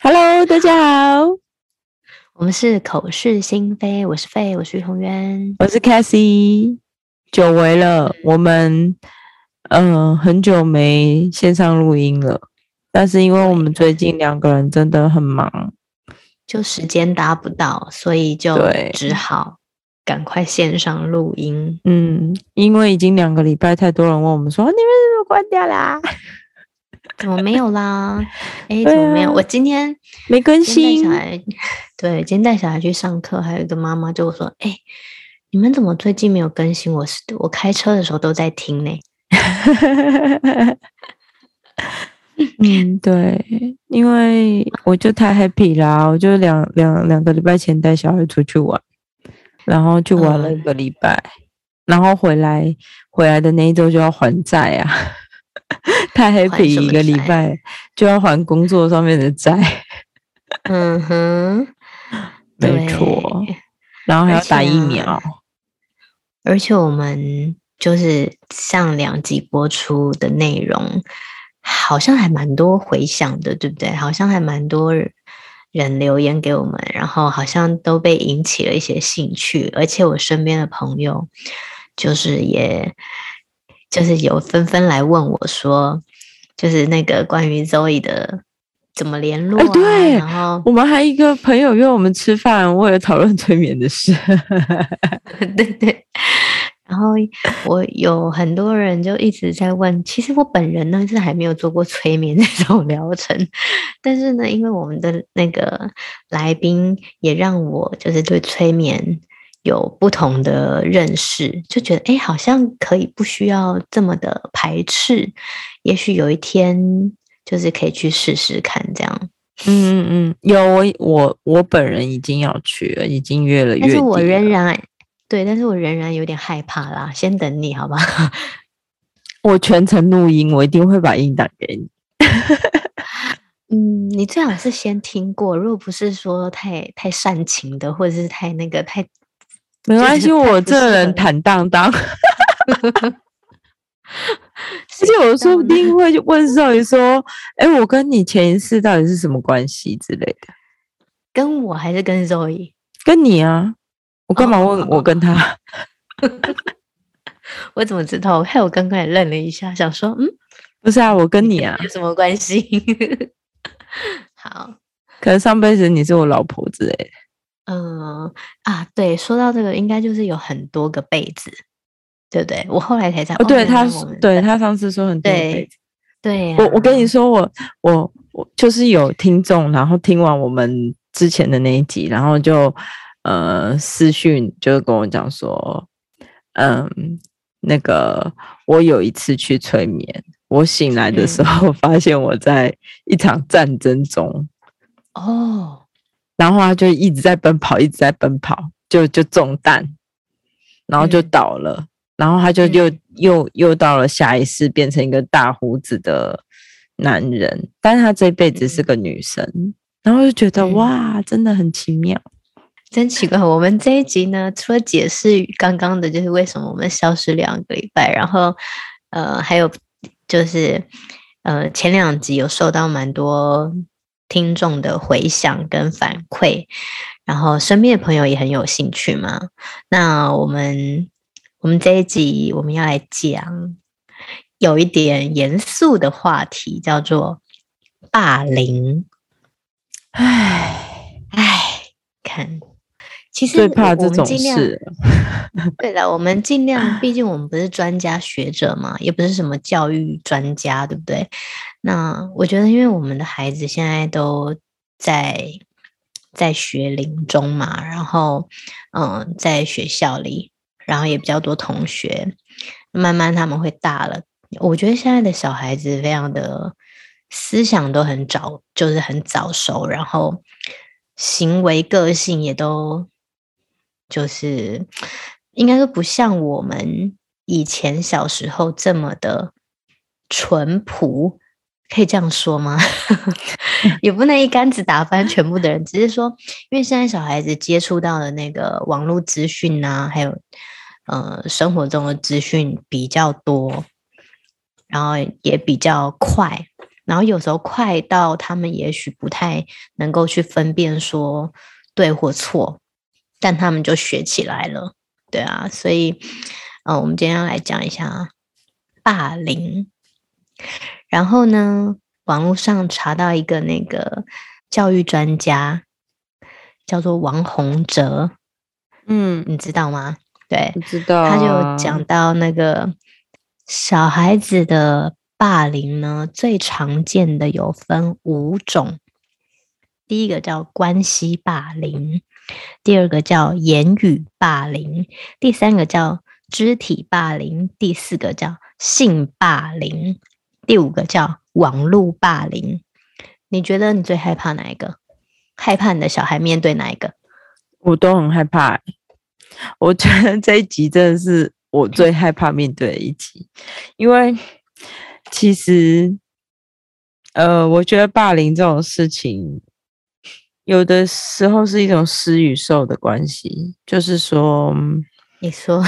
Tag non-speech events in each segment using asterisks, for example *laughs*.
Hello，大家好，我们是口是心非，我是费，我是于红渊，我是 Cassie，久违了，我们嗯、呃、很久没线上录音了，但是因为我们最近两个人真的很忙，就时间达不到，所以就只好赶快线上录音。嗯，因为已经两个礼拜，太多人问我们说，你们是不是关掉啦？*laughs* *laughs* 怎么没有啦？哎，怎么没有？啊、我今天没更新。小孩对，今天带小孩去上课，还有一个妈妈就说：“哎，你们怎么最近没有更新？我是我开车的时候都在听呢。*laughs* ”嗯，对，因为我就太 happy 啦，我就两两两个礼拜前带小孩出去玩，然后就玩了一个礼拜，嗯、然后回来回来的那一周就要还债啊。*laughs* 太 happy 一个礼拜就要还工作上面的债，嗯哼，没错，然后还要打疫苗，而且我们就是上两集播出的内容，好像还蛮多回响的，对不对？好像还蛮多人留言给我们，然后好像都被引起了一些兴趣，而且我身边的朋友就是也。就是有纷纷来问我说，就是那个关于 Zoe 的怎么联络啊？对，然后我们还一个朋友约我们吃饭，为了讨论催眠的事。对 *laughs* 对。然后我有很多人就一直在问，其实我本人呢是还没有做过催眠这种疗程，但是呢，因为我们的那个来宾也让我就是对催眠。有不同的认识，就觉得哎，好像可以不需要这么的排斥，也许有一天就是可以去试试看这样。嗯嗯嗯，有我我我本人已经要去了，已经约了约。但是我仍然对，但是我仍然有点害怕啦。先等你好吧，*laughs* 我全程录音，我一定会把音打给你。*laughs* 嗯，你最好是先听过，如果不是说太太煽情的，或者是太那个太。没关系，我这人坦荡荡，*laughs* 而且我说不定会问 Zoe 说：“哎，我跟你前一次到底是什么关系之类的？”跟我还是跟 Zoe？跟你啊！我干嘛问我跟他？哦、*laughs* 我怎么知道？害我刚刚也愣了一下，想说：“嗯，不是啊，我跟你啊，*laughs* 有什么关系？” *laughs* 好，可能上辈子你是我老婆之类的。嗯啊，对，说到这个，应该就是有很多个辈子，对不对？我后来才知道，哦，对，他，对他上次说很多辈子，对，对啊，我我跟你说，我我我就是有听众，然后听完我们之前的那一集，然后就呃私讯，就跟我讲说，嗯，那个我有一次去催眠，我醒来的时候发现我在一场战争中，哦。然后他就一直在奔跑，一直在奔跑，就就中弹，然后就倒了。嗯、然后他就又、嗯、又又到了下一世，变成一个大胡子的男人，但是他这辈子是个女生。嗯、然后就觉得、嗯、哇，真的很奇妙，真奇怪。我们这一集呢，除了解释刚刚的，就是为什么我们消失两个礼拜，然后呃，还有就是呃，前两集有受到蛮多。听众的回响跟反馈，然后身边的朋友也很有兴趣嘛。那我们我们这一集我们要来讲有一点严肃的话题，叫做霸凌。唉唉，看。其实最怕这种事。*laughs* 对了，我们尽量，毕竟我们不是专家学者嘛，也不是什么教育专家，对不对？那我觉得，因为我们的孩子现在都在在学龄中嘛，然后嗯，在学校里，然后也比较多同学，慢慢他们会大了。我觉得现在的小孩子非常的思想都很早，就是很早熟，然后行为个性也都。就是应该说不像我们以前小时候这么的淳朴，可以这样说吗？*laughs* 也不能一竿子打翻全部的人，只是说，因为现在小孩子接触到的那个网络资讯啊，还有呃生活中的资讯比较多，然后也比较快，然后有时候快到他们也许不太能够去分辨说对或错，但他们就学起来了，对啊，所以，嗯、呃，我们今天要来讲一下霸凌。然后呢，网络上查到一个那个教育专家，叫做王洪哲，嗯，你知道吗？对，知道。他就讲到那个小孩子的霸凌呢，最常见的有分五种。第一个叫关系霸凌，第二个叫言语霸凌，第三个叫肢体霸凌，第四个叫性霸凌。第五个叫网络霸凌，你觉得你最害怕哪一个？害怕你的小孩面对哪一个？我都很害怕。我觉得这一集真的是我最害怕面对的一集，因为其实，呃，我觉得霸凌这种事情，有的时候是一种施与受的关系，就是说，你说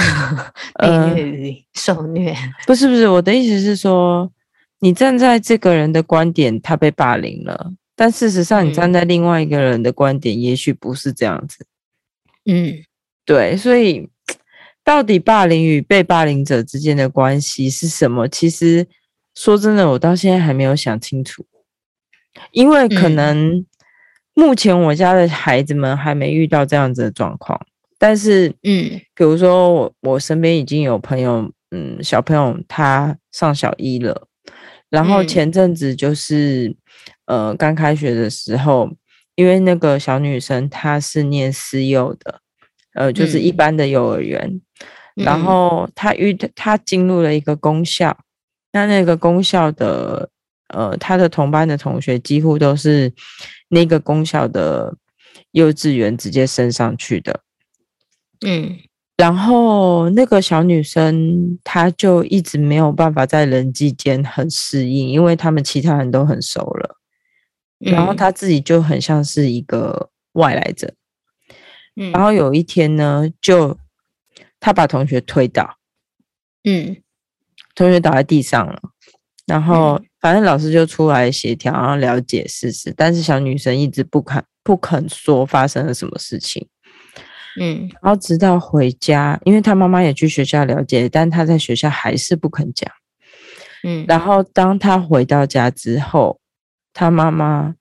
被虐与受虐，呃，不是不是，我的意思是说。你站在这个人的观点，他被霸凌了，但事实上，你站在另外一个人的观点，也许不是这样子。嗯，对，所以到底霸凌与被霸凌者之间的关系是什么？其实说真的，我到现在还没有想清楚，因为可能目前我家的孩子们还没遇到这样子的状况，但是，嗯，比如说我我身边已经有朋友，嗯，小朋友他上小一了。然后前阵子就是，嗯、呃，刚开学的时候，因为那个小女生她是念私幼的，呃，就是一般的幼儿园，嗯、然后她遇她进入了一个公校，那那个公校的，呃，他的同班的同学几乎都是那个公校的幼稚园直接升上去的，嗯。然后那个小女生，她就一直没有办法在人际间很适应，因为他们其他人都很熟了，然后她自己就很像是一个外来者。嗯，然后有一天呢，就她把同学推倒，嗯，同学倒在地上了，然后反正老师就出来协调，然后了解事实，但是小女生一直不肯不肯说发生了什么事情。嗯，然后直到回家，因为她妈妈也去学校了解，但她在学校还是不肯讲。嗯，然后当她回到家之后，她妈妈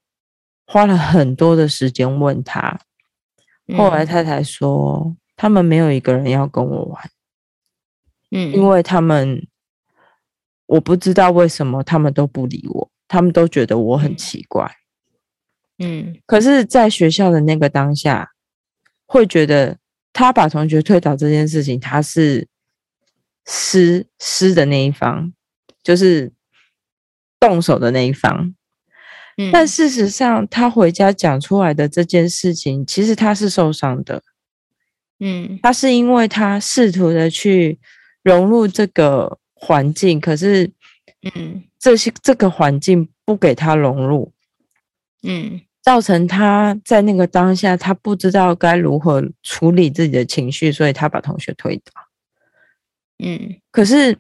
花了很多的时间问她，后来他才说，他们没有一个人要跟我玩。嗯，因为他们，我不知道为什么他们都不理我，他们都觉得我很奇怪。嗯，可是在学校的那个当下。会觉得他把同学推倒这件事情，他是施施的那一方，就是动手的那一方。嗯，但事实上，他回家讲出来的这件事情，其实他是受伤的。嗯，他是因为他试图的去融入这个环境，可是，嗯，这些这个环境不给他融入。嗯。造成他在那个当下，他不知道该如何处理自己的情绪，所以他把同学推倒。嗯，可是，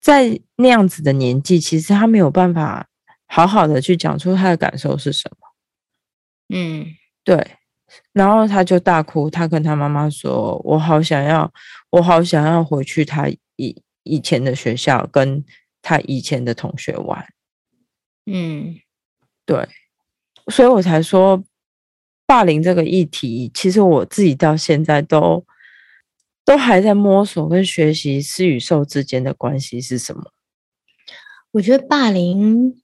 在那样子的年纪，其实他没有办法好好的去讲出他的感受是什么。嗯，对。然后他就大哭，他跟他妈妈说：“我好想要，我好想要回去他以以前的学校，跟他以前的同学玩。”嗯，对。所以我才说，霸凌这个议题，其实我自己到现在都都还在摸索跟学习施与受之间的关系是什么。我觉得霸凌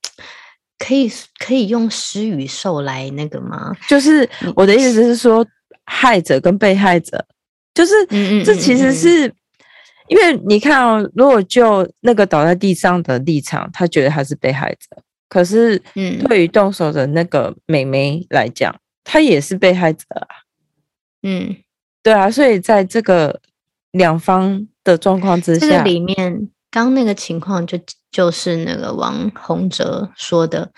可以可以用施与受来那个吗？就是我的意思是说，害者跟被害者，就是这其实是因为你看哦，如果就那个倒在地上的立场，他觉得他是被害者。可是，嗯，对于动手的那个妹妹来讲，她也是被害者啊。嗯，对啊，所以在这个两方的状况之下，这个里面，刚那个情况就就是那个王洪哲说的，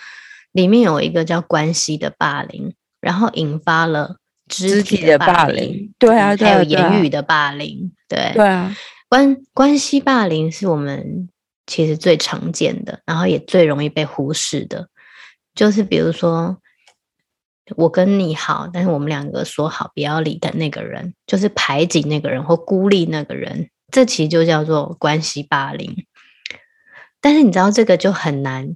里面有一个叫关系的霸凌，然后引发了肢体的霸凌，对啊，对啊，还有言语的霸凌，对，对啊，关关系霸凌是我们。其实最常见的，然后也最容易被忽视的，就是比如说我跟你好，但是我们两个说好不要理的那个人，就是排挤那个人或孤立那个人，这其实就叫做关系霸凌。但是你知道这个就很难，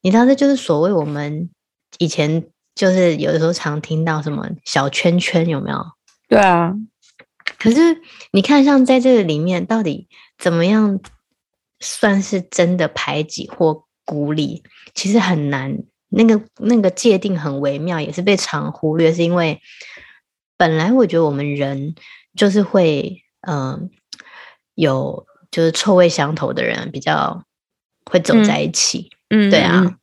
你知道这就是所谓我们以前就是有的时候常听到什么小圈圈有没有？对啊。可是你看，像在这个里面，到底怎么样算是真的排挤或孤立？其实很难，那个那个界定很微妙，也是被常忽略。是因为本来我觉得我们人就是会，嗯、呃，有就是臭味相投的人比较会走在一起。嗯，对啊，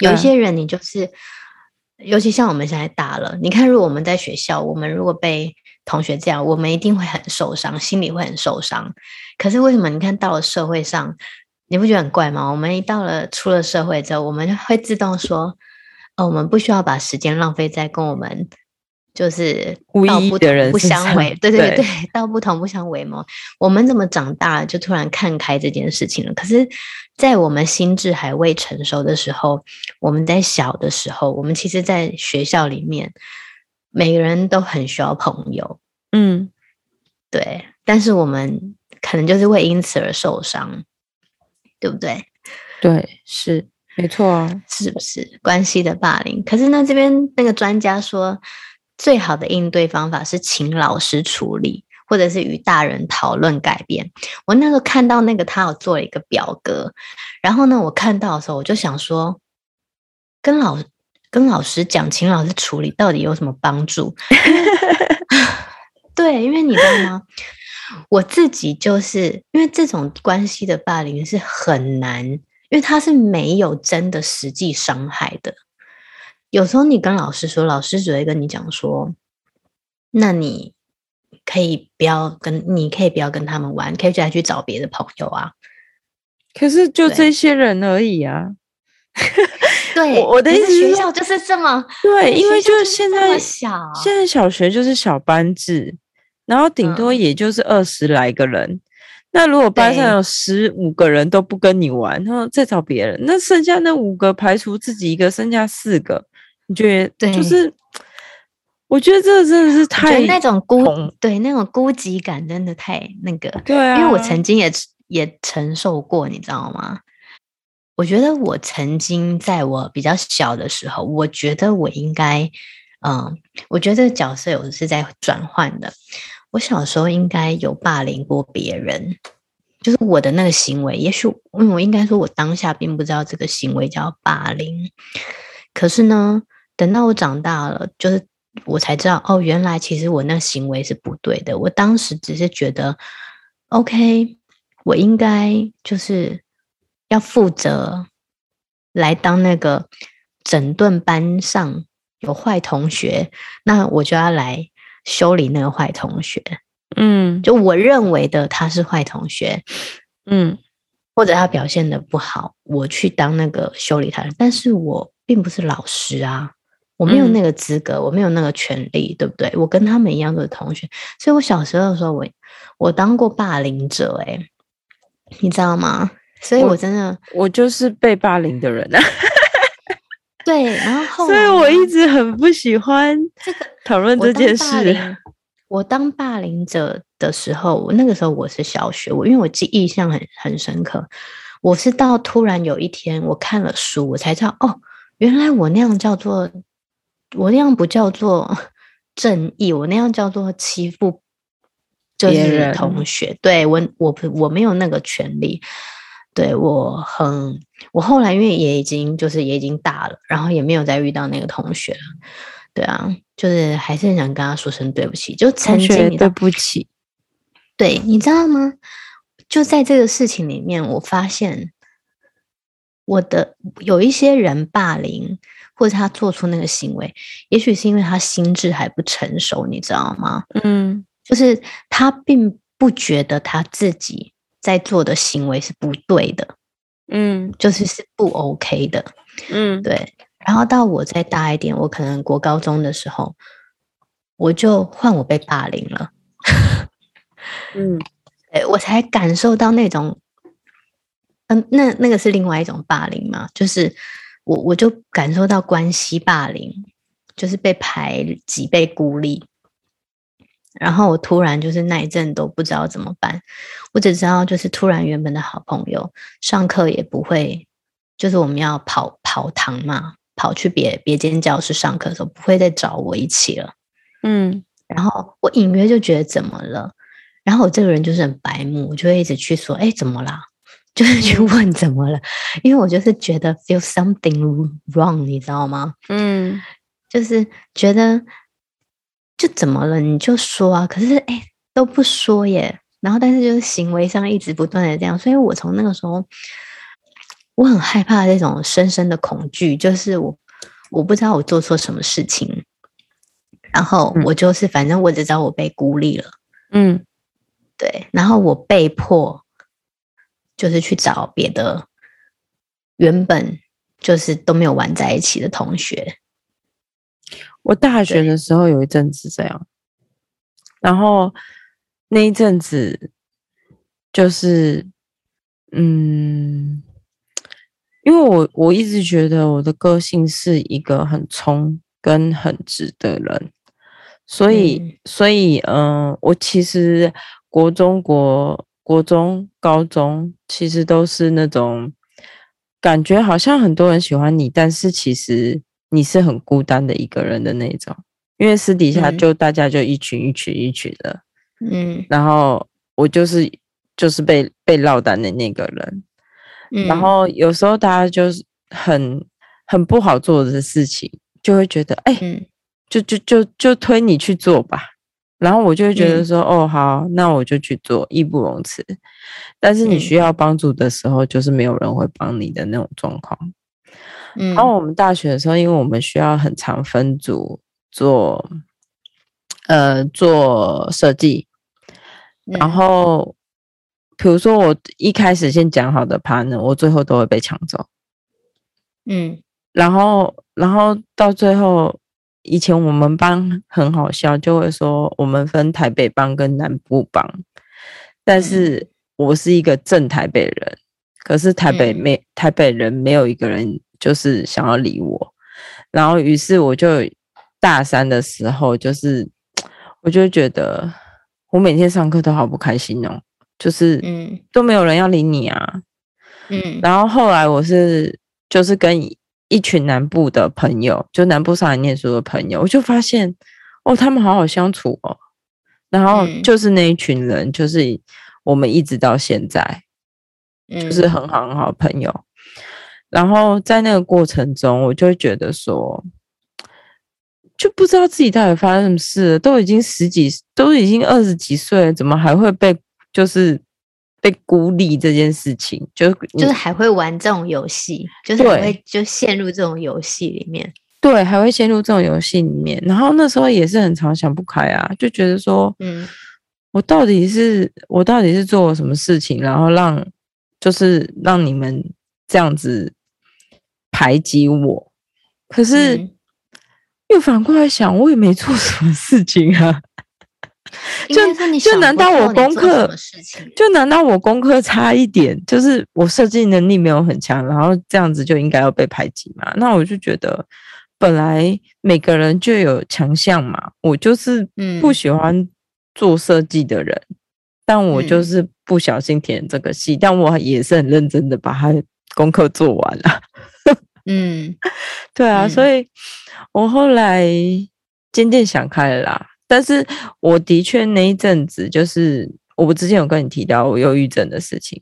有一些人你就是，尤其像我们现在大了，你看，如果我们在学校，我们如果被同学这样，我们一定会很受伤，心里会很受伤。可是为什么？你看到了社会上，你不觉得很怪吗？我们一到了出了社会之后，我们会自动说：“哦，我们不需要把时间浪费在跟我们就是道不同不相为，*laughs* 对对对，对，道不同不相为谋。”我们怎么长大了就突然看开这件事情了？可是，在我们心智还未成熟的时候，我们在小的时候，我们其实，在学校里面。每个人都很需要朋友，嗯，对，但是我们可能就是会因此而受伤，对不对？对，是没错啊，是不是关系的霸凌？可是呢，这边那个专家说，最好的应对方法是请老师处理，或者是与大人讨论改变。我那时候看到那个他有做了一个表格，然后呢，我看到的时候我就想说，跟老师。跟老师讲，请老师处理，到底有什么帮助？*laughs* 对，因为你知道吗？我自己就是因为这种关系的霸凌是很难，因为他是没有真的实际伤害的。有时候你跟老师说，老师只会跟你讲说：“那你可以不要跟，你可以不要跟他们玩，可以再去找别的朋友啊。”可是就这些人而已啊。*laughs* 对，我的意思是学校就是这么对，因为就是现在小，现在小学就是小班制，然后顶多也就是二十来个人。嗯、那如果班上有十五个人都不跟你玩，然后再找别人，那剩下那五个排除自己一个，剩下四个，你觉得？就是，我觉得这真的是太那种孤对那种孤寂感，真的太那个。对啊，因为我曾经也也承受过，你知道吗？我觉得我曾经在我比较小的时候，我觉得我应该，嗯，我觉得这个角色有是在转换的。我小时候应该有霸凌过别人，就是我的那个行为，也许，嗯，我应该说，我当下并不知道这个行为叫霸凌。可是呢，等到我长大了，就是我才知道，哦，原来其实我那行为是不对的。我当时只是觉得，OK，我应该就是。要负责来当那个整顿班上有坏同学，那我就要来修理那个坏同学。嗯，就我认为的他是坏同学，嗯，或者他表现的不好，我去当那个修理他的。但是我并不是老师啊，我没有那个资格，嗯、我没有那个权利，对不对？我跟他们一样的同学，所以我小时候的时候，我我当过霸凌者、欸，诶，你知道吗？所以我真的我，我就是被霸凌的人啊。对，然后 *laughs* 所以我一直很不喜欢讨论这件事。我当霸凌者的时候，我那个时候我是小学，我因为我记忆象很很深刻。我是到突然有一天，我看了书，我才知道哦，原来我那样叫做我那样不叫做 *laughs* 正义，我那样叫做欺负，就是同学。对我，我我没有那个权利。对，我很，我后来因为也已经就是也已经大了，然后也没有再遇到那个同学了。对啊，就是还是很想跟他说声对不起。就曾经对不起，对，你知道吗？就在这个事情里面，我发现我的有一些人霸凌，或者他做出那个行为，也许是因为他心智还不成熟，你知道吗？嗯，就是他并不觉得他自己。在做的行为是不对的，嗯，就是是不 OK 的，嗯，对。然后到我再大一点，我可能国高中的时候，我就换我被霸凌了，*laughs* 嗯，对，我才感受到那种嗯，那那个是另外一种霸凌嘛，就是我我就感受到关系霸凌，就是被排挤、被孤立。然后我突然就是那一阵都不知道怎么办，我只知道就是突然原本的好朋友上课也不会，就是我们要跑跑堂嘛，跑去别别间教室上课的时候不会再找我一起了，嗯，然后我隐约就觉得怎么了，然后我这个人就是很白目，我就会一直去说，哎，怎么啦？就是去问怎么了，因为我就是觉得 feel something wrong，你知道吗？嗯，就是觉得。就怎么了？你就说啊！可是哎，都不说耶。然后，但是就是行为上一直不断的这样，所以我从那个时候，我很害怕这种深深的恐惧，就是我我不知道我做错什么事情，然后我就是反正我只知道我被孤立了，嗯，对，然后我被迫就是去找别的原本就是都没有玩在一起的同学。我大学的时候有一阵子这样，然后那一阵子就是，嗯，因为我我一直觉得我的个性是一个很冲跟很直的人，所以、嗯、所以嗯、呃，我其实国中国国中高中其实都是那种感觉好像很多人喜欢你，但是其实。你是很孤单的一个人的那种，因为私底下就大家就一群一群一群的，嗯，然后我就是就是被被落单的那个人，嗯，然后有时候大家就是很很不好做的事情，就会觉得哎，嗯，就就就就推你去做吧，然后我就会觉得说，嗯，哦，好，那我就去做，义不容辞。但是你需要帮助的时候，就是没有人会帮你的那种状况。然后我们大学的时候，因为我们需要很长分组做，呃，做设计。然后，比如说我一开始先讲好的 partner，我最后都会被抢走。嗯，然后，然后到最后，以前我们班很好笑，就会说我们分台北帮跟南部帮，但是我是一个正台北人，可是台北没台北人没有一个人。就是想要理我，然后于是我就大三的时候，就是我就觉得我每天上课都好不开心哦，就是嗯。都没有人要理你啊，嗯，然后后来我是就是跟一群南部的朋友，就南部上来念书的朋友，我就发现哦，他们好好相处哦，然后就是那一群人，就是我们一直到现在，就是很好很好的朋友。然后在那个过程中，我就会觉得说，就不知道自己到底发生什么事，都已经十几，都已经二十几岁了，怎么还会被就是被孤立这件事情？就就是还会玩这种游戏，就是会就陷入这种游戏里面。对，还会陷入这种游戏里面。然后那时候也是很常想不开啊，就觉得说，嗯，我到底是我到底是做了什么事情，然后让就是让你们这样子。排挤我，可是又反过来想，我也没做什么事情啊。*laughs* 就就难道我功课就难道我功课差一点，就是我设计能力没有很强，然后这样子就应该要被排挤嘛？那我就觉得，本来每个人就有强项嘛。我就是不喜欢做设计的人，嗯，但我就是不小心填这个系，但我也是很认真的把它功课做完了。嗯，*laughs* 对啊，所以我后来渐渐想开了啦。但是我的确那一阵子，就是我之前有跟你提到我忧郁症的事情，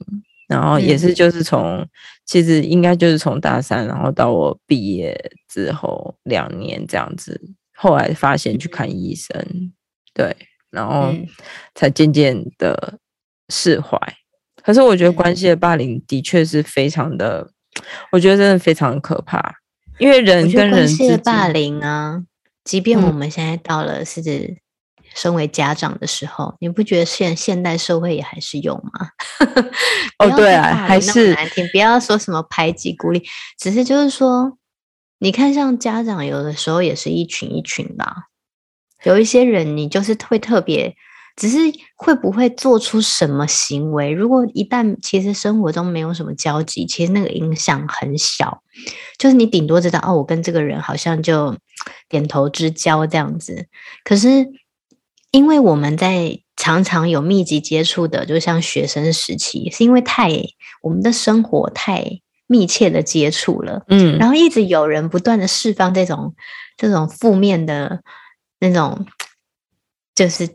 然后也是就是从其实应该就是从大三，然后到我毕业之后两年这样子，后来发现去看医生，对，然后才渐渐的释怀。可是我觉得关系的霸凌的确是非常的。我觉得真的非常可怕，因为人跟人之间的霸凌啊，即便我们现在到了是指身为家长的时候，嗯、你不觉得现现代社会也还是有吗？*laughs* 哦，对啊，还是难听，不要说什么排挤孤立，只是就是说，你看像家长有的时候也是一群一群的，有一些人你就是会特别只是会不会做出什么行为？如果一旦其实生活中没有什么交集，其实那个影响很小，就是你顶多知道哦，我跟这个人好像就点头之交这样子。可是因为我们在常常有密集接触的，就像学生时期，是因为太我们的生活太密切的接触了，嗯，然后一直有人不断的释放这种这种负面的那种，就是。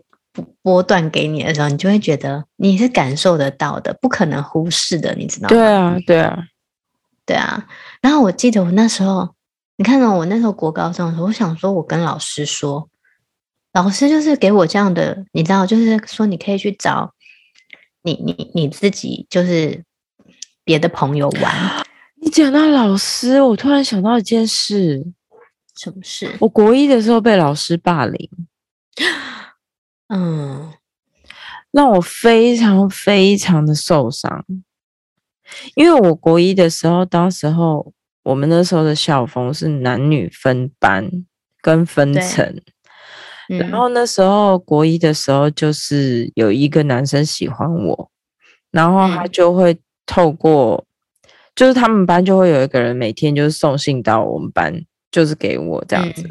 波段给你的时候，你就会觉得你是感受得到的，不可能忽视的，你知道吗？对啊，对啊，对啊。然后我记得我那时候，你看到我那时候国高中的时候，我想说，我跟老师说，老师就是给我这样的，你知道，就是说你可以去找你你你自己，就是别的朋友玩。*gasps* 你讲到老师，我突然想到一件事，什么事？我国一的时候被老师霸凌。*gasps* *laughs* 嗯，让我非常非常的受伤，因为我国一的时候，当时候我们那时候的校风是男女分班跟分层，嗯、然后那时候国一的时候，就是有一个男生喜欢我，然后他就会透过，嗯、就是他们班就会有一个人每天就是送信到我们班，就是给我这样子，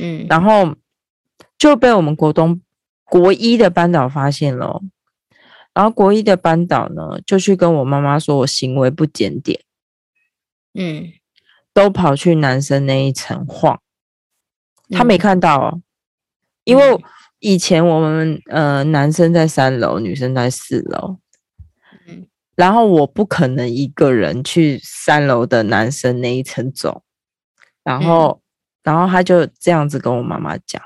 嗯，嗯。然后就被我们国东。国一的班导发现了，然后国一的班导呢，就去跟我妈妈说我行为不检点，嗯，都跑去男生那一层晃，他没看到哦，因为以前我们呃男生在三楼，女生在四楼，嗯，然后我不可能一个人去三楼的男生那一层走，然后然后他就这样子跟我妈妈讲，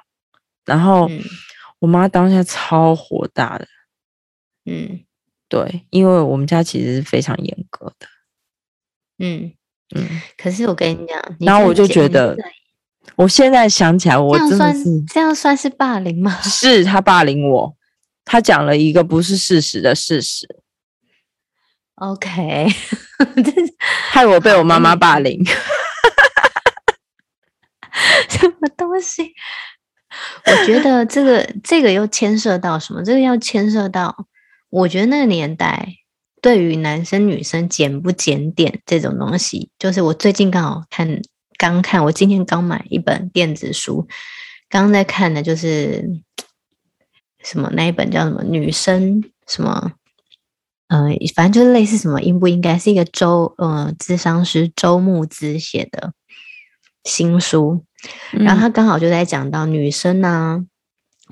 然后。我妈当下超火大的，嗯，对，因为我们家其实是非常严格的，嗯嗯。可是我跟你讲，然后我就觉得，我现在想起来，我真的是这样算是霸凌吗？*laughs* 是他霸凌我，他讲了一个不是事实的事实。OK，*laughs* *laughs* 害我被我妈妈霸凌，什么东西？我觉得这个这个又牵涉到什么？这个要牵涉到，我觉得那个年代对于男生女生检不检点这种东西，就是我最近刚好看，刚看，我今天刚买一本电子书，刚在看的就是什么那一本叫什么女生什么，呃，反正就是类似什么应不应该是一个周呃咨商师周慕之写的新书。然后他刚好就在讲到女生呢、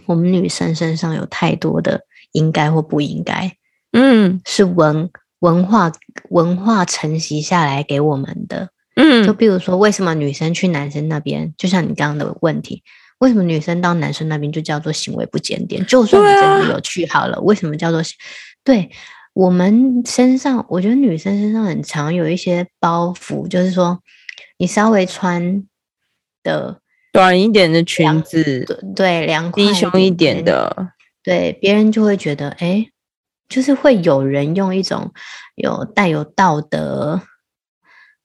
我们女生身上有太多的应该或不应该，嗯，是文文化文化承袭下来给我们的，嗯，就比如说为什么女生去男生那边，就像你刚刚的问题，为什么女生到男生那边就叫做行为不检点？就算你真的有去好了，啊、为什么叫做？对我们身上，我觉得女生身上很常有一些包袱，就是说你稍微穿。的短一点的裙子，对，凉快低胸一点的，对，别人就会觉得，哎，就是会有人用一种有带有道德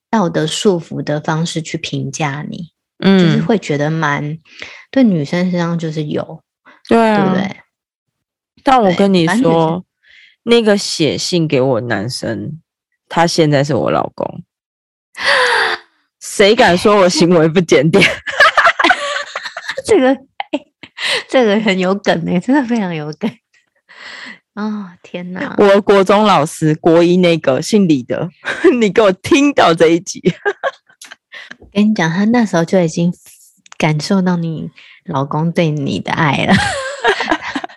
道德束缚的方式去评价你，嗯，就是会觉得蛮对女生身上就是有，对啊，对不对？但我跟你说，那个写信给我男生，他现在是我老公。*laughs* 谁敢说我行为不检点？*laughs* 这个、欸，这个很有梗诶，真的非常有梗啊、哦！天哪，我国中老师，国一那个姓李的，*laughs* 你给我听到这一集。我跟你讲，他那时候就已经感受到你老公对你的爱了。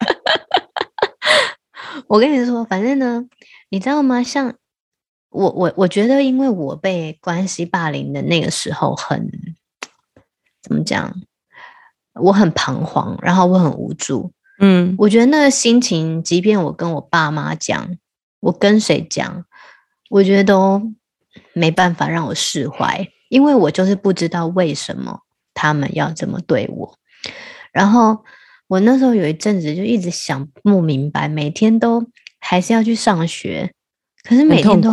*laughs* 我跟你说，反正呢，你知道吗？像。我我我觉得，因为我被关系霸凌的那个时候很怎么讲，我很彷徨，然后我很无助。嗯，我觉得那个心情，即便我跟我爸妈讲，我跟谁讲，我觉得都没办法让我释怀，因为我就是不知道为什么他们要这么对我。然后我那时候有一阵子就一直想不明白，每天都还是要去上学。可是每天都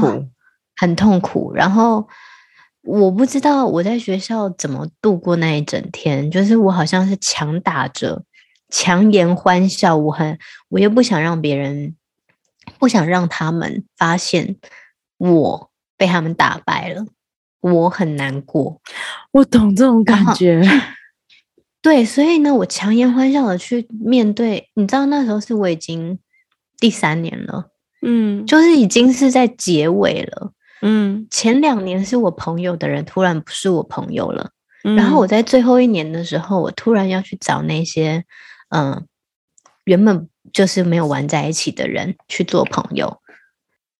很痛苦，然后我不知道我在学校怎么度过那一整天，就是我好像是强打着强颜欢笑，我很，我又不想让别人，不想让他们发现我被他们打败了，我很难过。我懂这种感觉。*laughs* 对，所以呢，我强颜欢笑的去面对。你知道那时候是我已经第三年了，嗯，就是已经是在结尾了，嗯，前两年是我朋友的人，突然不是我朋友了，嗯，然后我在最后一年的时候，我突然要去找那些。嗯，原本就是没有玩在一起的人去做朋友，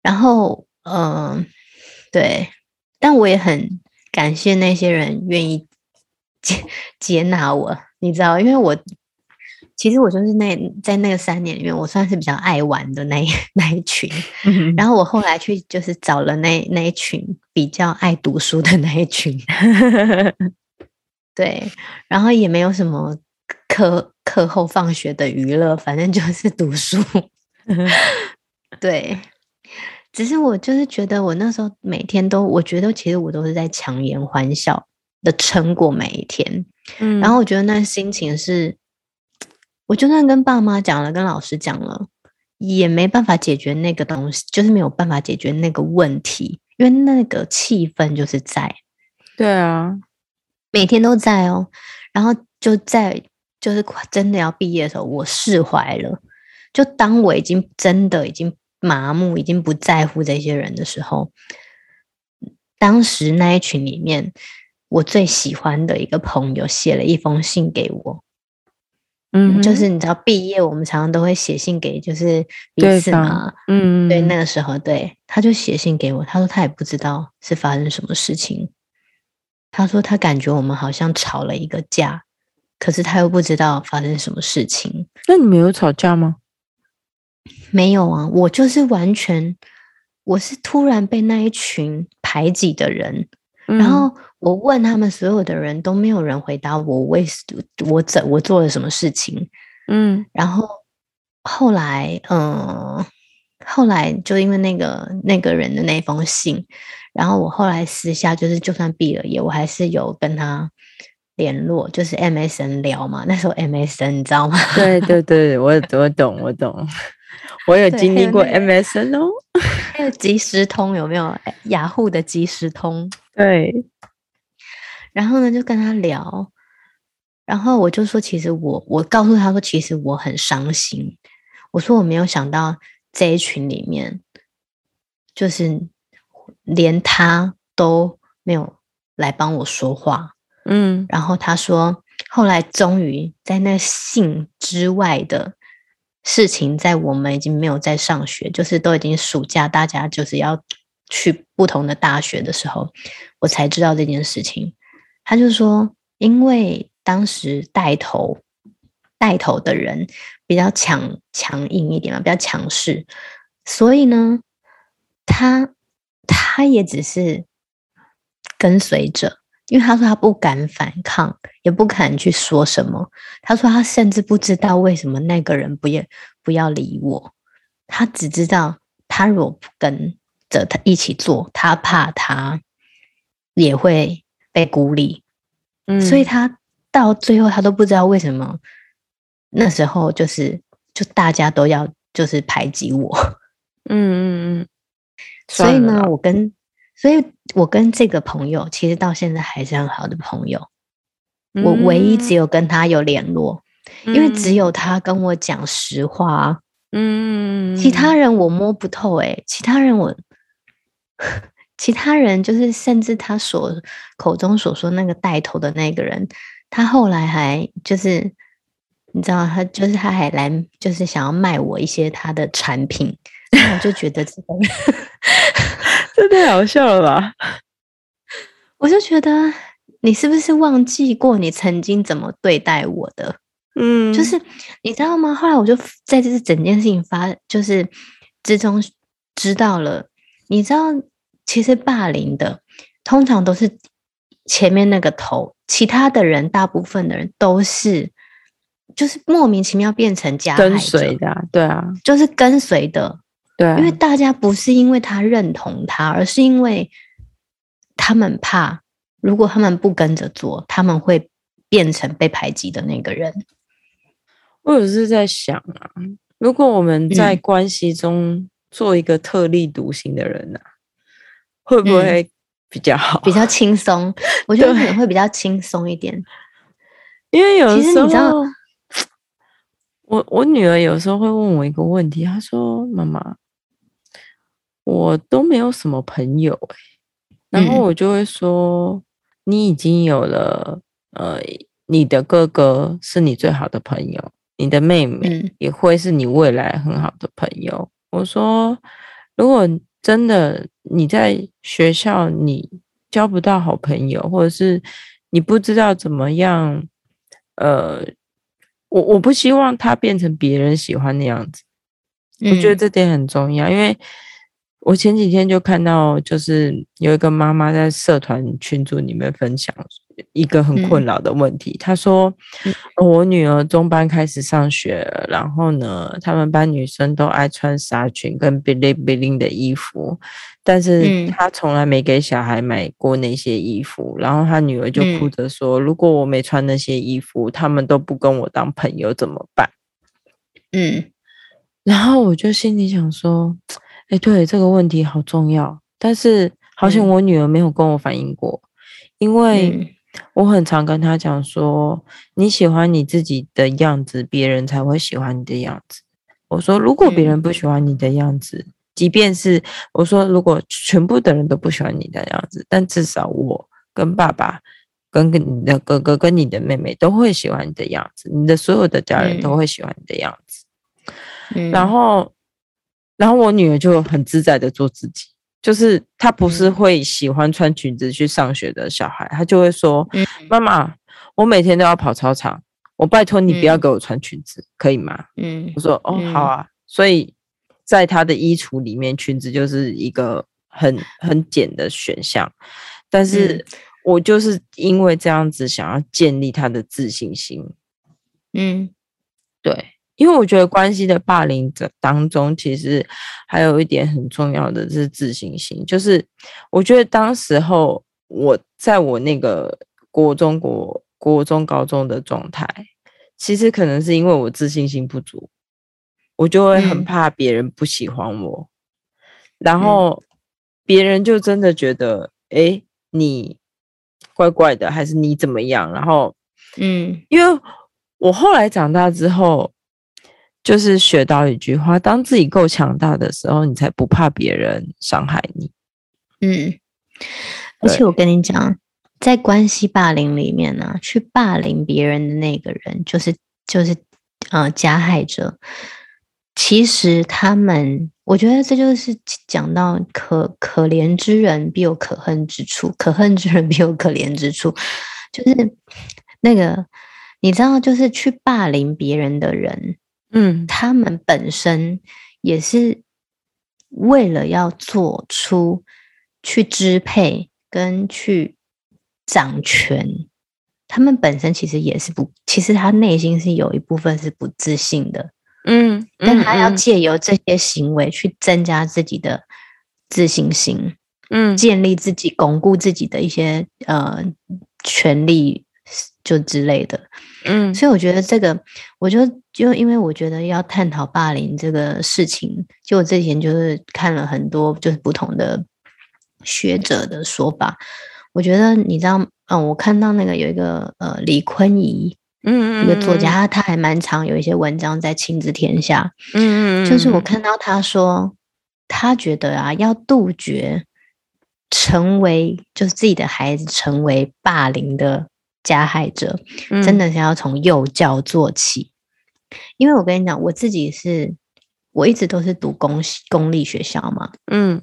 然后嗯，对，但我也很感谢那些人愿意接 *laughs* 接纳我，你知道，因为我其实我就是那在那个三年里面，我算是比较爱玩的那一 *laughs* 那一群，然后我后来去就是找了那那一群比较爱读书的那一群，*laughs* 对，然后也没有什么。课课后放学的娱乐，反正就是读书。*laughs* 对，只是我就是觉得，我那时候每天都，我觉得其实我都是在强颜欢笑的撑过每一天。嗯，然后我觉得那心情是，我就算跟爸妈讲了，跟老师讲了，也没办法解决那个东西，就是没有办法解决那个问题，因为那个气氛就是在。对啊，每天都在哦，然后就在。就是真的要毕业的时候，我释怀了。就当我已经真的已经麻木，已经不在乎这些人的时候，当时那一群里面，我最喜欢的一个朋友写了一封信给我。嗯，就是你知道，毕业我们常常都会写信给就是彼此嘛。嗯，对，那个时候，对，他就写信给我，他说他也不知道是发生什么事情。他说他感觉我们好像吵了一个架。可是他又不知道发生什么事情。那你们有吵架吗？没有啊，我就是完全，我是突然被那一群排挤的人，嗯、然后我问他们所有的人都没有人回答我为我怎我做了什么事情。嗯，然后后来，嗯，后来就因为那个那个人的那封信，然后我后来私下就是就算毕了业，我还是有跟他。联络就是 MSN 聊嘛，那时候 MSN 你知道吗？对对对，我我懂我懂，我有经历过 MSN 哦，还有即时通有没有？雅虎的即时通。对，然后呢就跟他聊，然后我就说，其实我我告诉他说，其实我很伤心。我说我没有想到这一群里面，就是连他都没有来帮我说话。嗯，然后他说，后来终于在那信之外的事情，在我们已经没有在上学，就是都已经暑假，大家就是要去不同的大学的时候，我才知道这件事情。他就说，因为当时带头带头的人比较强强硬一点嘛，比较强势，所以呢，他他也只是跟随着。因为他说他不敢反抗，也不敢去说什么。他说他甚至不知道为什么那个人不要不要理我。他只知道他如果不跟着他一起做，他怕他也会被孤立。嗯，所以他到最后他都不知道为什么那时候就是就大家都要就是排挤我。嗯嗯嗯。所以呢，我跟。所以，我跟这个朋友其实到现在还是很好的朋友。我唯一只有跟他有联络，嗯、因为只有他跟我讲实话。嗯，其他人我摸不透、欸。其他人我，*laughs* 其他人就是甚至他所口中所说那个带头的那个人，他后来还就是，你知道，他就是他还来就是想要卖我一些他的产品，然后我就觉得这个。*laughs* 这太好笑了吧！*laughs* 我就觉得你是不是忘记过你曾经怎么对待我的？嗯，就是你知道吗？后来我就在这整件事情发就是之中知道了，你知道，其实霸凌的通常都是前面那个头，其他的人大部分的人都是就是莫名其妙变成加害者跟随的，对啊，就是跟随的。对啊，因为大家不是因为他认同他，而是因为他们怕，如果他们不跟着做，他们会变成被排挤的那个人。我有时在想啊，如果我们在关系中做一个特立独行的人呢、会不会比较好？比较轻松？我觉得可能会比较轻松一点。因为有时候，我我女儿有时候会问我一个问题，她说：“妈妈，我都没有什么朋友哎。”然后我就会说：“嗯、你已经有了，呃，你的哥哥是你最好的朋友，你的妹妹也会是你未来很好的朋友。嗯”我说：“如果真的你在学校你交不到好朋友，或者是你不知道怎么样。”呃，我我不希望他变成别人喜欢的样子，嗯、我觉得这点很重要，因为我前几天就看到，就是有一个妈妈在社团群组里面分享一个很困扰的问题，她、嗯、说、嗯。哦：“我女儿中班开始上学了，然后呢，他们班女生都爱穿纱裙跟 bling bling 的衣服。”但是他从来没给小孩买过那些衣服，嗯、然后他女儿就哭着说：“嗯、如果我没穿那些衣服，他们都不跟我当朋友，怎么办？”嗯，然后我就心里想说：“哎，对，这个问题好重要。”但是好像我女儿没有跟我反映过，嗯、因为我很常跟他讲说：“你喜欢你自己的样子，别人才会喜欢你的样子。”我说：“如果别人不喜欢你的样子。嗯”即便是我说，如果全部的人都不喜欢你的样子，但至少我跟爸爸、跟跟你的哥哥、跟你的妹妹都会喜欢你的样子，你的所有的家人都会喜欢你的样子。嗯，然后，然后我女儿就很自在的做自己，就是他不是会喜欢穿裙子去上学的小孩，他就会说：“妈妈，我每天都要跑操场，我拜托你不要给我穿裙子，可以吗？”嗯，我说：“哦，好啊。”所以。在他的衣橱里面，裙子就是一个很很简的选项，但是我就是因为这样子想要建立他的自信心。嗯，对，因为我觉得关系的霸凌者当中，其实还有一点很重要的是自信心，就是我觉得当时候我在我那个国中国国中高中的状态，其实可能是因为我自信心不足。我就会很怕别人不喜欢我，嗯、然后别人就真的觉得，哎、欸，你怪怪的，还是你怎么样？然后，嗯，因为我后来长大之后，就是学到一句话：当自己够强大的时候，你才不怕别人伤害你。嗯，而且我跟你讲，在关系霸凌里面呢、啊，去霸凌别人的那个人，就是就是呃加害者。其实他们，我觉得这就是讲到可可怜之人必有可恨之处，可恨之人必有可怜之处。就是那个，你知道，就是去霸凌别人的人，嗯，他们本身也是为了要做出去支配跟去掌权，他们本身其实也是不，其实他内心是有一部分是不自信的。嗯，嗯，但他要借由这些行为去增加自己的自信心，嗯，建立自己、巩固自己的一些呃权利，就之类的，嗯，所以我觉得这个，我就就因为我觉得要探讨霸凌这个事情，就我之前就是看了很多就是不同的学者的说法，我觉得你知道，嗯、呃，我看到那个有一个呃李坤仪。嗯，一个作家，他还蛮常有一些文章在《亲子天下》。嗯嗯，就是我看到他说，他觉得啊，要杜绝成为就是自己的孩子成为霸凌的加害者，真的是要从幼教做起。因为我跟你讲，我自己是我一直都是读公公立学校嘛，嗯，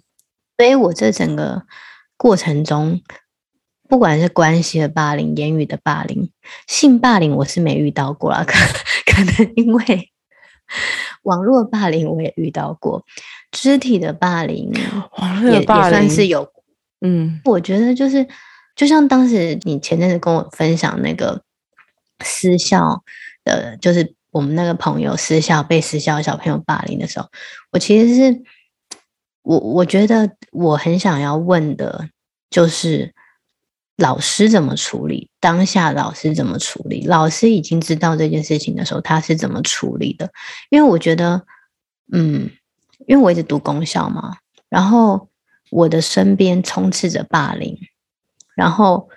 所以我这整个过程中。不管是关系的霸凌、言语的霸凌、性霸凌，我是没遇到过啦。可可能因为网络霸凌，我也遇到过肢体的霸凌，也也算是有。嗯，我觉得就是，就像当时你前阵子跟我分享那个私校的，就是我们那个朋友私校被私校小朋友霸凌的时候，我其实是我我觉得我很想要问的，就是。老师怎么处理？当下老师怎么处理？老师已经知道这件事情的时候，他是怎么处理的？因为我觉得，嗯，因为我一直读公校嘛，然后我的身边充斥着霸凌，然后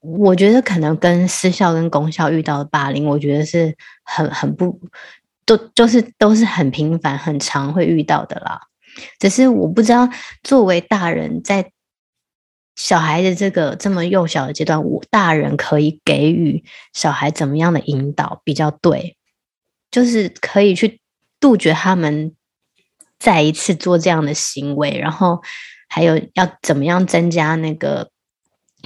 我觉得可能跟私校跟公校遇到的霸凌，我觉得是很很不都就是都是很频繁、很常会遇到的啦。只是我不知道作为大人在。小孩的这个这么幼小的阶段，我大人可以给予小孩怎么样的引导比较对？就是可以去杜绝他们再一次做这样的行为，然后还有要怎么样增加那个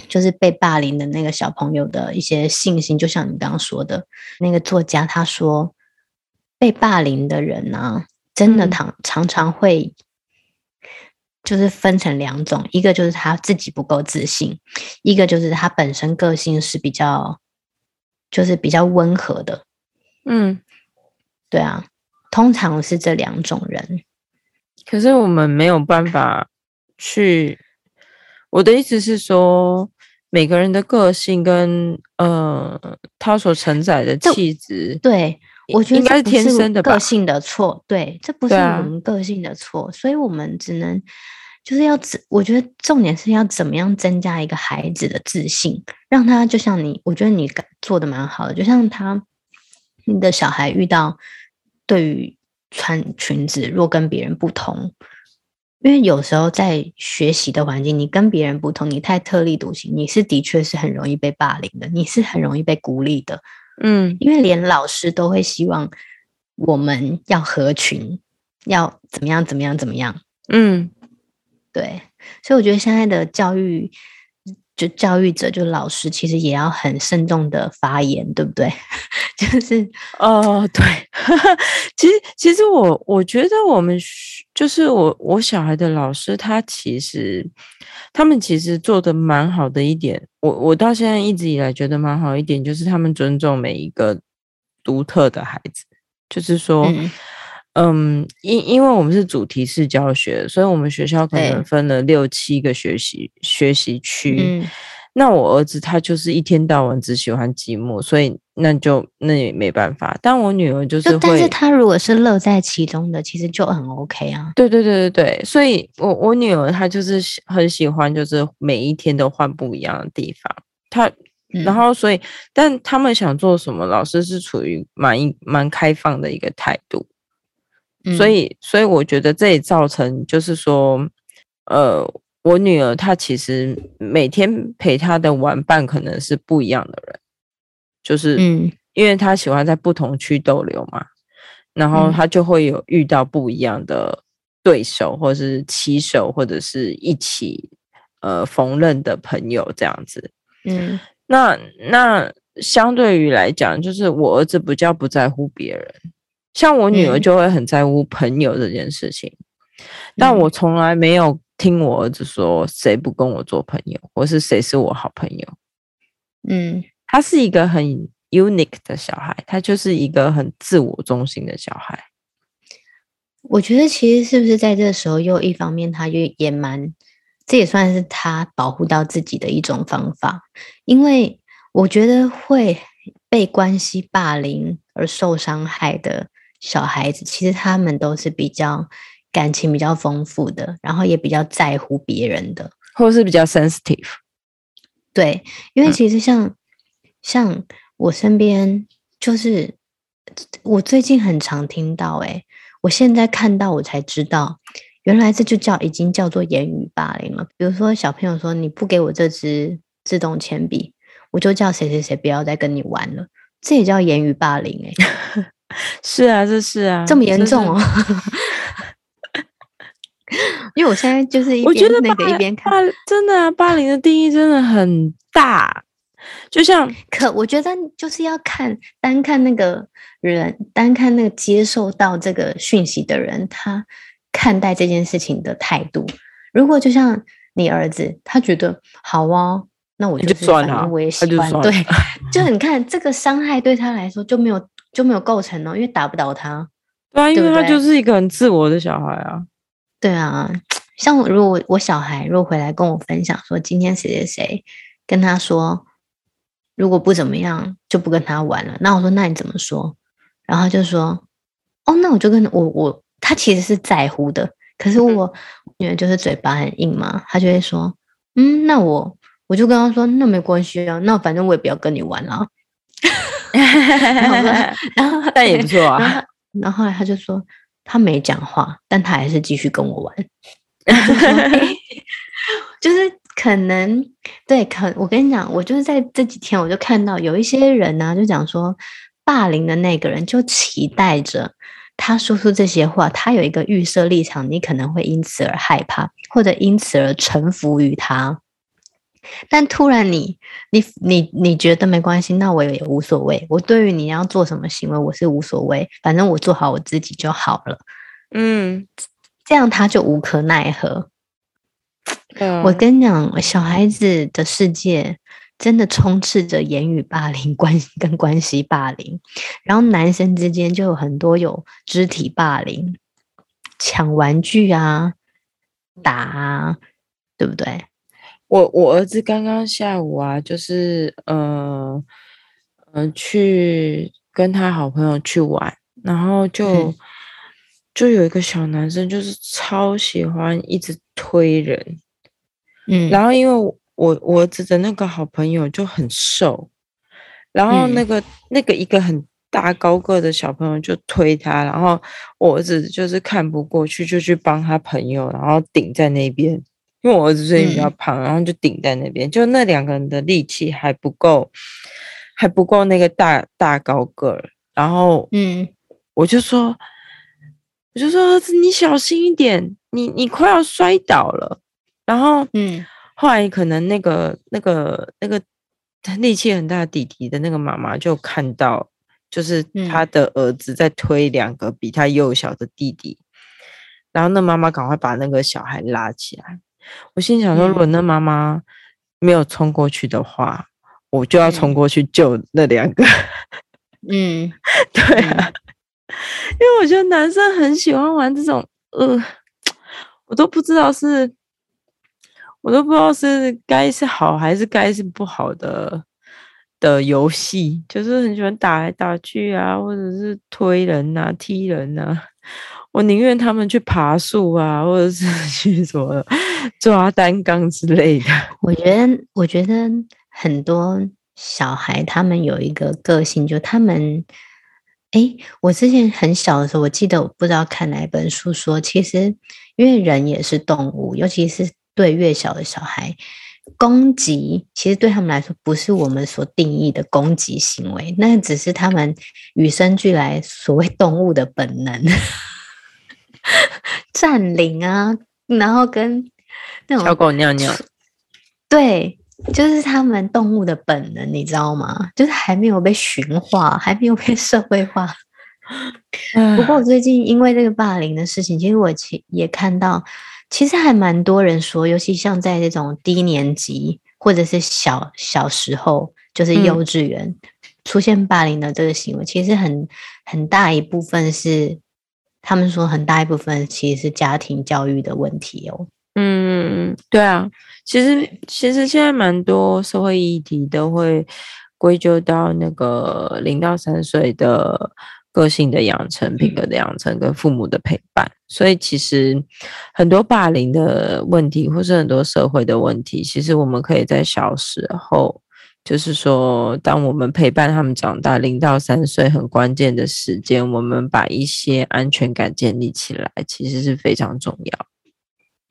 就是被霸凌的那个小朋友的一些信心。就像你刚刚说的，那个作家他说，被霸凌的人呢、啊，真的常常常会。就是分成两种，一个就是他自己不够自信，一个就是他本身个性是比较，就是比较温和的。嗯，对啊，通常是这两种人。可是我们没有办法去，我的意思是说，每个人的个性跟呃他所承载的气质，对，我觉得应该是天生的个性的错，对，这不是我们个性的错，所以我们只能。就是要怎，我觉得重点是要怎么样增加一个孩子的自信，让他就像你，我觉得你做的蛮好的，就像他，你的小孩遇到对于穿裙子若跟别人不同，因为有时候在学习的环境，你跟别人不同，你太特立独行，你是的确是很容易被霸凌的，你是很容易被孤立的，嗯，因为连老师都会希望我们要合群，要怎么样怎么样怎么样，嗯。对，所以我觉得现在的教育，就教育者，就老师，其实也要很慎重的发言，对不对？*laughs* 就是，哦，对，*laughs* 其实，其实我我觉得我们就是我我小孩的老师，他其实他们其实做的蛮好的一点，我我到现在一直以来觉得蛮好一点，就是他们尊重每一个独特的孩子，就是说。嗯嗯，因因为我们是主题式教学，所以我们学校可能分了六七个学习学习区。嗯，那我儿子他就是一天到晚只喜欢积木，所以那就那也没办法。但我女儿就是会，但是她如果是乐在其中的，其实就很 OK 啊。对对对对对，所以我我女儿她就是很喜欢，就是每一天都换不一样的地方。她然后所以，但他们想做什么，老师是处于蛮一蛮开放的一个态度。所以，所以我觉得这也造成，就是说，呃，我女儿她其实每天陪她的玩伴可能是不一样的人，就是，嗯，因为她喜欢在不同区逗留嘛，然后她就会有遇到不一样的对手，或者是棋手，或者是一起呃缝纫的朋友这样子，嗯，那那相对于来讲，就是我儿子比较不在乎别人。像我女儿就会很在乎朋友这件事情，嗯、但我从来没有听我儿子说谁不跟我做朋友，或是谁是我好朋友。嗯，他是一个很 unique 的小孩，他就是一个很自我中心的小孩。我觉得其实是不是在这个时候，又一方面他就也蛮，这也算是他保护到自己的一种方法，因为我觉得会被关系霸凌而受伤害的。小孩子其实他们都是比较感情比较丰富的，然后也比较在乎别人的，或者是比较 sensitive。对，因为其实像、嗯、像我身边，就是我最近很常听到，诶，我现在看到我才知道，原来这就叫已经叫做言语霸凌了。比如说小朋友说你不给我这支自动铅笔，我就叫谁谁谁不要再跟你玩了，这也叫言语霸凌诶。*laughs* 是啊，这是啊，这么严重哦！*laughs* 因为我现在就是一边那个一边看，真的啊，霸凌的定义真的很大。就像，可我觉得就是要看单看那个人，单看那个接受到这个讯息的人，他看待这件事情的态度。如果就像你儿子，他觉得好哦，那我就算了，我也喜欢。对，就你看这个伤害对他来说就没有。就没有构成哦，因为打不倒他。对啊，因为他就是一个很自我的小孩啊。对啊，像如果我小孩如果回来跟我分享说今天谁谁谁跟他说，如果不怎么样，就不跟他玩了。那我说，那你怎么说？然后就说，哦，那我就跟我我他其实是在乎的，可是我女儿就是嘴巴很硬嘛，他就会说，嗯，那我我就跟他说，那没关系啊，那反正我也不要跟你玩了。然 *laughs* 后但也不错啊。然后，后后来他就说，他没讲话，但他还是继续跟我玩。就说欸、就是可能对，可我跟你讲，我就是在这几天，我就看到有一些人呢、啊，就讲说，霸凌的那个人就期待着他说出这些话，他有一个预设立场，你可能会因此而害怕，或者因此而臣服于他。但突然你，你你你你觉得没关系，那我也无所谓。我对于你要做什么行为，我是无所谓，反正我做好我自己就好了。嗯。这样他就无可奈何。嗯、我跟你讲，小孩子的世界真的充斥着言语霸凌、关系跟关系霸凌，然后男生之间就有很多有肢体霸凌，抢玩具啊、打啊，对不对？我我儿子刚刚下午啊，就是呃呃去跟他好朋友去玩，然后就。嗯。就有一个小男生，就是超喜欢一直推人，嗯，然后因为我我儿子的那个好朋友就很瘦，然后那个、嗯、那个一个很大高个的小朋友就推他，然后我儿子就是看不过去，就去帮他朋友，然后顶在那边，因为我儿子最近比较胖，然后就顶在那边，就那两个人的力气还不够，还不够那个大大高个，然后嗯，我就说。我就说儿子，你小心一点，你你快要摔倒了。然后，嗯，后来可能那个那个那个力气很大的弟弟的那个妈妈就看到，就是他的儿子在推两个比他幼小的弟弟，嗯、然后那妈妈赶快把那个小孩拉起来。我心想说，如果那妈妈没有冲过去的话，我就要冲过去救那两个。嗯，对啊。因为我觉得男生很喜欢玩这种，呃，我都不知道是，我都不知道是该是好还是该是不好的的游戏，就是很喜欢打来打去啊，或者是推人啊、踢人啊。我宁愿他们去爬树啊，或者是 *laughs* 去什么抓单杠之类的。我觉得，我觉得很多小孩他们有一个个性，就他们。诶，我之前很小的时候，我记得我不知道看哪一本书说，其实因为人也是动物，尤其是对越小的小孩，攻击其实对他们来说不是我们所定义的攻击行为，那只是他们与生俱来所谓动物的本能，*laughs* 占领啊，然后跟那种小狗尿尿，对。就是他们动物的本能，你知道吗？就是还没有被驯化，还没有被社会化。不过我最近因为这个霸凌的事情，其实我其也看到，其实还蛮多人说，尤其像在这种低年级或者是小小时候，就是幼稚园出现霸凌的这个行为，嗯、其实很很大一部分是他们说很大一部分其实是家庭教育的问题哦。嗯，对啊。其实，其实现在蛮多社会议题都会归咎到那个零到三岁的个性的养成、品格的养成跟父母的陪伴。所以，其实很多霸凌的问题，或是很多社会的问题，其实我们可以在小时候，就是说，当我们陪伴他们长大，零到三岁很关键的时间，我们把一些安全感建立起来，其实是非常重要。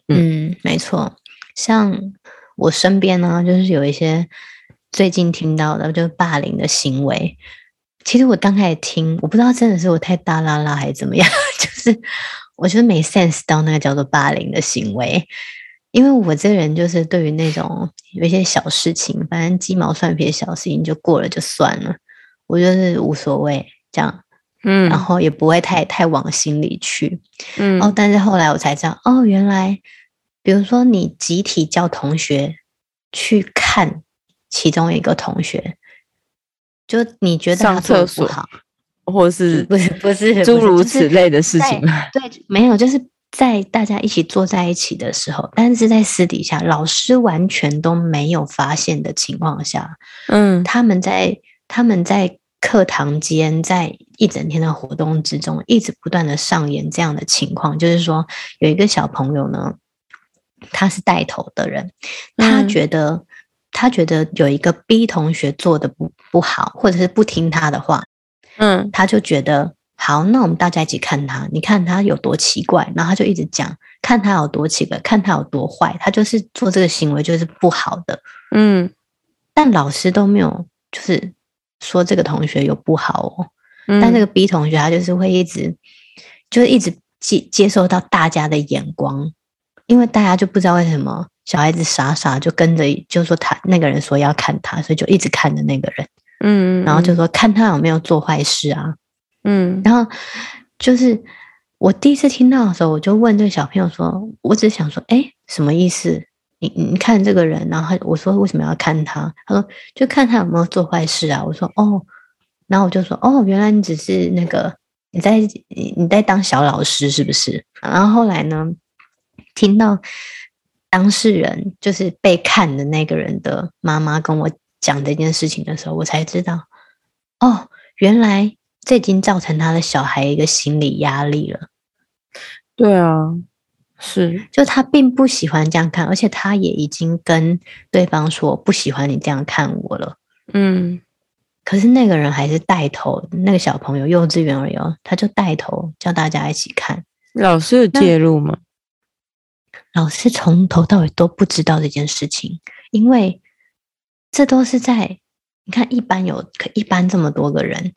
嗯，嗯没错。像我身边呢，就是有一些最近听到的，就是霸凌的行为。其实我刚开始听，我不知道真的是我太大啦啦还是怎么样，*laughs* 就是我觉得没 sense 到那个叫做霸凌的行为。因为我这个人就是对于那种有一些小事情，反正鸡毛蒜皮的小事情就过了就算了，我就是无所谓这样，嗯，然后也不会太太往心里去，嗯。哦，但是后来我才知道，哦，原来。比如说，你集体叫同学去看其中一个同学，就你觉得他做不好，或是不是不是诸如此类的事情，对，没有，就是在大家一起坐在一起的时候，但是在私底下，老师完全都没有发现的情况下，嗯，他们在他们在课堂间，在一整天的活动之中，一直不断的上演这样的情况，就是说有一个小朋友呢，他是带头的人，他觉得、嗯、他觉得有一个 B 同学做的不不好，或者是不听他的话，嗯，他就觉得。好，那我们大家一起看他，你看他有多奇怪，然后他就一直讲，看他有多奇怪，看他有多坏，他就是做这个行为就是不好的，嗯，但老师都没有就是说这个同学有不好哦，嗯、但这个 B 同学他就是会一直就是一直接接受到大家的眼光，因为大家就不知道为什么小孩子傻傻就跟着，就说他那个人说要看他，所以就一直看着那个人，嗯，然后就说看他有没有做坏事啊。嗯，然后就是我第一次听到的时候，我就问这个小朋友说：“我只想说，哎，什么意思？你你看这个人，然后我说为什么要看他？他说就看他有没有做坏事啊。我说哦，然后我就说哦，原来你只是那个你在你在当小老师是不是？然后后来呢，听到当事人就是被看的那个人的妈妈跟我讲这件事情的时候，我才知道哦，原来。这已经造成他的小孩一个心理压力了。对啊，是，就他并不喜欢这样看，而且他也已经跟对方说不喜欢你这样看我了。嗯，可是那个人还是带头，那个小朋友幼稚园而已，他就带头叫大家一起看。老师有介入吗？老师从头到尾都不知道这件事情，因为这都是在你看，一班有一班这么多个人。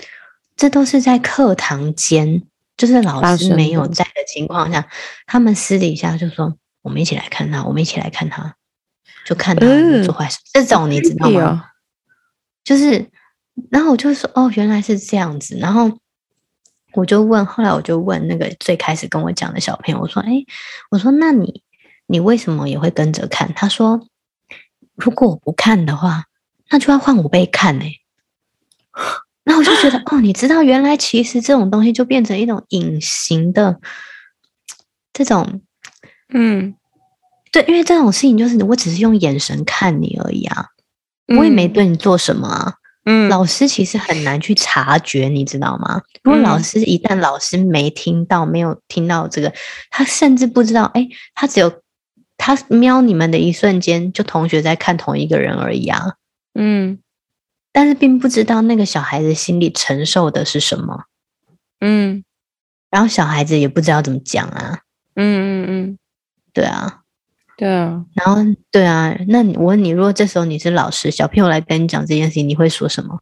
这都是在课堂间，就是老师没有在的情况下，他们私底下就说：“我们一起来看他，我们一起来看他，就看他做坏事。呃”这种你知道吗？就是，然后我就说：“哦，原来是这样子。”然后我就问，后来我就问那个最开始跟我讲的小朋友，我说：“哎，我说那你你为什么也会跟着看？”他说：“如果我不看的话，那就要换我被看哎。”那我就觉得哦，你知道，原来其实这种东西就变成一种隐形的这种，嗯，对，因为这种事情就是我只是用眼神看你而已啊，我也没对你做什么啊，嗯，老师其实很难去察觉，你知道吗？如果老师一旦老师没听到，没有听到这个，他甚至不知道，哎，他只有他瞄你们的一瞬间，就同学在看同一个人而已啊，嗯。但是并不知道那个小孩子心里承受的是什么，嗯，然后小孩子也不知道怎么讲啊，嗯嗯嗯，对啊，对啊，然后对啊，那你我问你，如果这时候你是老师，小朋友来跟你讲这件事情，你会说什么？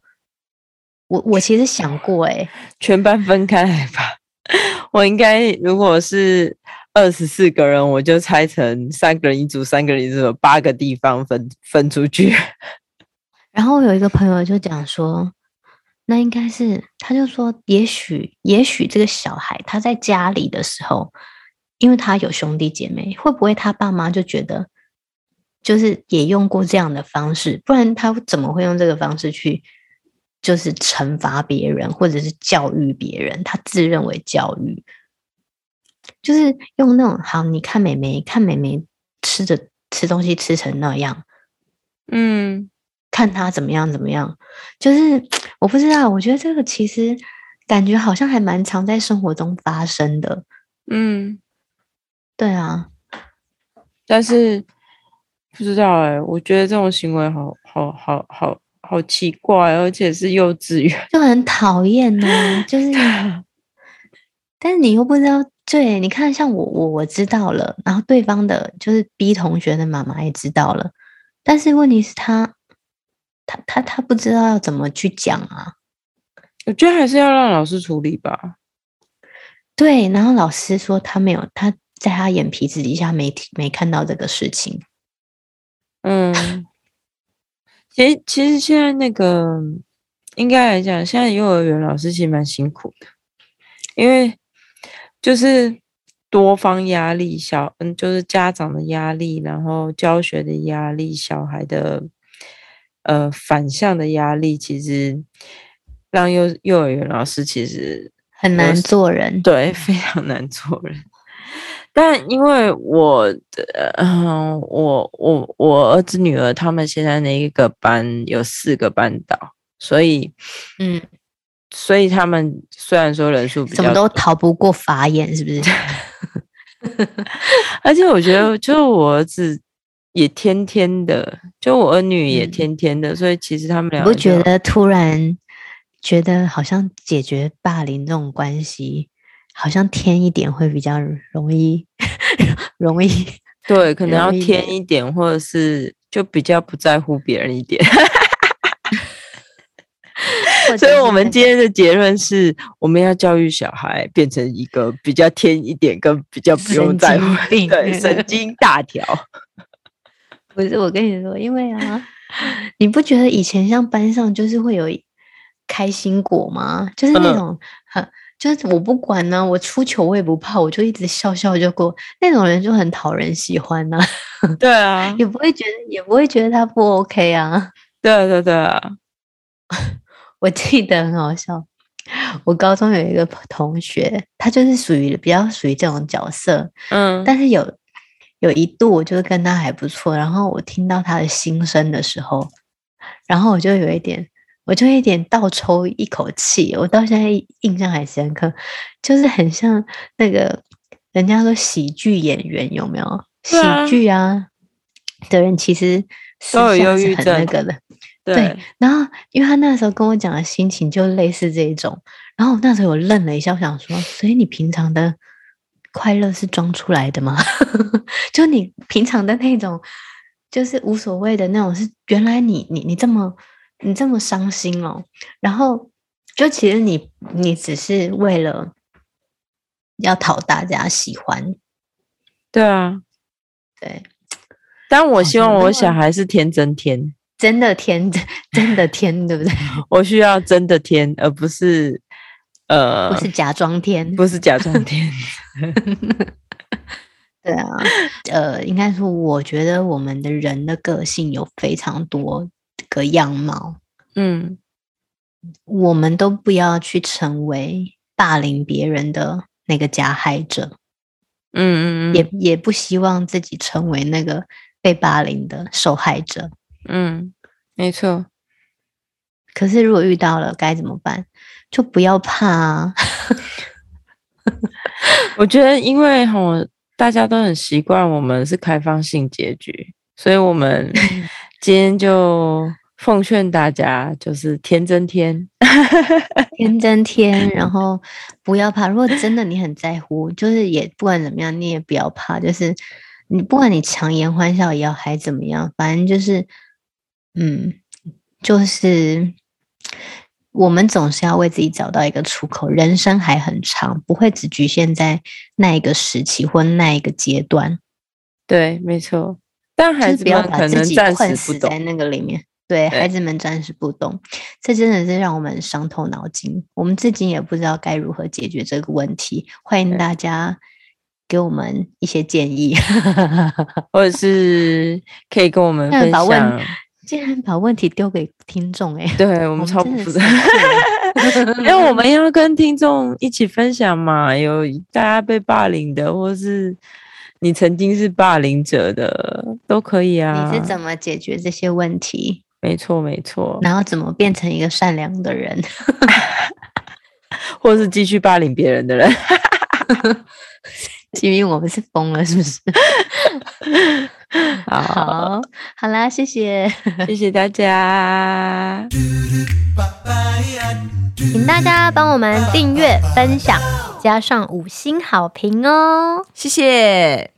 我我其实想过、欸，诶，全班分开来吧。*laughs* 我应该如果是二十四个人，我就拆成三个人一组，三个人一组，八个地方分分出去。然后有一个朋友就讲说，那应该是，他就说，也许，也许这个小孩他在家里的时候，因为他有兄弟姐妹，会不会他爸妈就觉得，就是也用过这样的方式，不然他怎么会用这个方式去，就是惩罚别人或者是教育别人？他自认为教育，就是用那种好，你看妹妹，看妹妹吃着吃东西吃成那样，嗯。看他怎么样怎么样，就是 *tsk* 我不知道，我觉得这个其实感觉好像还蛮常在生活中发生的。嗯，对啊，但是不知道哎、欸，我觉得这种行为好好好好好奇怪，而且是幼稚园，就很讨厌呢。就 *laughs* 是，但是你又不知道，对，你看，像我我我知道了，然后对方的就是 B 同学的妈妈也知道了，但是问题是他。他他他不知道要怎么去讲啊，我觉得还是要让老师处理吧。对，然后老师说他没有，他在他眼皮子底下没没看到这个事情。嗯，*laughs* 其实其实现在那个应该来讲，现在幼儿园老师其实蛮辛苦的，因为就是多方压力，小嗯就是家长的压力，然后教学的压力，小孩的。呃，反向的压力其实让幼幼儿园老师其实很难做人，对，非常难做人。但因为我的，嗯，我我我儿子女儿他们现在那一个班有四个班导，所以，嗯，所以他们虽然说人数比较，怎么都逃不过法眼，是不是？*laughs* 而且我觉得，就我儿子也天天的，就我儿女也天天的，嗯、所以其实他们俩不觉得突然觉得好像解决霸凌这种关系，好像添一点会比较容易，*laughs* 容易对，可能要添一点，或者是就比较不在乎别人一点。*laughs* 所以，我们今天的结论是，我们要教育小孩变成一个比较添一点，跟比较不用在乎，对，神 *laughs* 经大条。不是，我跟你说，因为啊，你不觉得以前像班上就是会有开心果吗？就是那种很、嗯，就是我不管呢、啊，我出糗我也不怕，我就一直笑笑就过。那种人就很讨人喜欢呐、啊。对啊，*laughs* 也不会觉得，也不会觉得他不 OK 啊。对对对啊。*laughs* 我记得很好笑，我高中有一个同学，他就是属于比较属于这种角色，嗯，但是有有一度我就是跟他还不错，然后我听到他的心声的时候，然后我就有一点，我就一点倒抽一口气，我到现在印象还深刻，就是很像那个人家说喜剧演员有没有？喜剧啊的人其实都有忧郁症那个的。对，然后因为他那时候跟我讲的心情就类似这一种，然后我那时候我愣了一下，我想说，所以你平常的快乐是装出来的吗？*laughs* 就你平常的那种，就是无所谓的那种，是原来你你你这么你这么伤心哦，然后就其实你你只是为了要讨大家喜欢，对啊，对，*tsk* 但我希望我小孩是天真天。真的天，真真的天，对不对？*laughs* 我需要真的天，而不是呃，不是假装天，不是假装 *laughs* 天。对啊，呃，应该说，我觉得我们的人的个性有非常多个样貌。嗯，我们都不要去成为霸凌别人的那个加害者。嗯嗯嗯，也也不希望自己成为那个被霸凌的受害者。嗯，没错。可是如果遇到了该怎么办？就不要怕啊。*laughs* 我觉得，因为吼大家都很习惯我们是开放性结局，所以我们今天就奉劝大家，就是天真天，*laughs* 天真天，然后不要怕。如果真的你很在乎，就是也不管怎么样，你也不要怕。就是你不管你强颜欢笑也要还怎么样，反正就是。嗯，就是我们总是要为自己找到一个出口。人生还很长，不会只局限在那一个时期或那一个阶段。对，没错。但孩子们可能暂时困死在那个里面。对，孩子们暂时不懂，这真的是让我们伤透脑筋。我们自己也不知道该如何解决这个问题。欢迎大家给我们一些建议，*laughs* 或者是可以跟我们分享。竟然把问题丢给听众哎、欸，对我们超不负责任，*laughs* 因为我们要跟听众一起分享嘛，有大家被霸凌的，或是你曾经是霸凌者的，都可以啊。你是怎么解决这些问题？没错，没错。然后怎么变成一个善良的人，*laughs* 或是继续霸凌别人的人？*laughs* 因为我们是疯了，是不是？*laughs* 好。好，好啦，谢谢，*laughs* 谢谢大家，请大家帮我们订阅、分享，加上五星好评哦，谢谢。